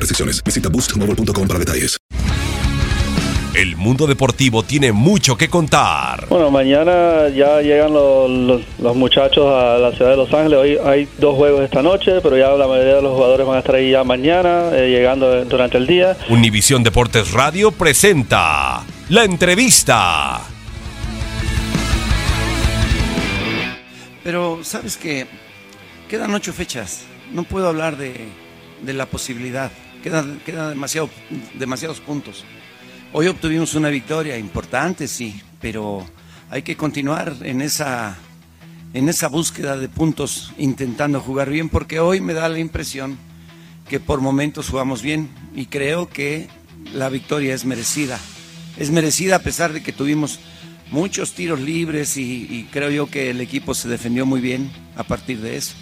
restricciones. Visita boostmobile.com para detalles. El mundo deportivo tiene mucho que contar. Bueno, mañana ya llegan los, los- los muchachos a la ciudad de Los Ángeles. Hoy hay dos juegos esta noche, pero ya la mayoría de los jugadores van a estar ahí ya mañana, eh, llegando durante el día. Univisión Deportes Radio presenta la entrevista. Pero, ¿sabes qué? Quedan ocho fechas. No puedo hablar de, de la posibilidad. Quedan, quedan demasiado, demasiados puntos. Hoy obtuvimos una victoria importante, sí, pero hay que continuar en esa, en esa búsqueda de puntos, intentando jugar bien, porque hoy me da la impresión que por momentos jugamos bien y creo que la victoria es merecida. Es merecida a pesar de que tuvimos muchos tiros libres y, y creo yo que el equipo se defendió muy bien a partir de eso.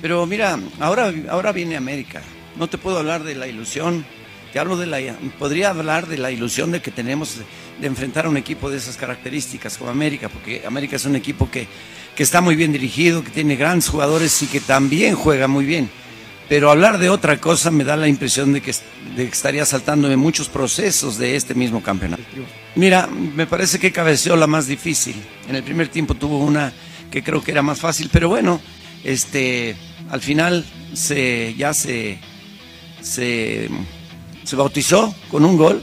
Pero mira, ahora, ahora viene América. No te puedo hablar de la ilusión. Te hablo de la, podría hablar de la ilusión de que tenemos de, enfrentar a un equipo de esas características como América, porque América es un equipo que, que está muy bien dirigido, que tiene grandes jugadores y que también juega muy bien. Pero hablar de otra cosa me da la impresión de que, de que estaría saltándome muchos procesos de este mismo campeonato. Mira, me parece que cabeceó la más difícil. En el primer tiempo tuvo una que creo que era más fácil, pero bueno, este, al final se, ya se, se, se bautizó con un gol.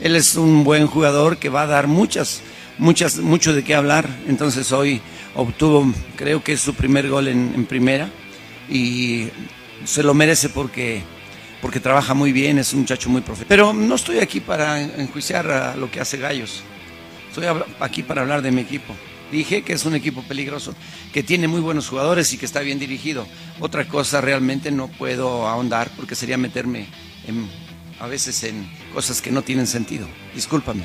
Él es un buen jugador que va a dar muchas, muchas, mucho de qué hablar. Entonces hoy obtuvo, creo que es su primer gol en, primera y se lo merece porque, porque trabaja muy bien, es un muchacho muy profesional. Pero no estoy aquí para enjuiciar a lo que hace Gallos. Estoy aquí para hablar de mi equipo. Dije que es un equipo peligroso, que tiene muy buenos jugadores y que está bien dirigido. Otra cosa realmente no puedo ahondar porque sería meterme en- a veces en cosas que no tienen sentido. Discúlpame.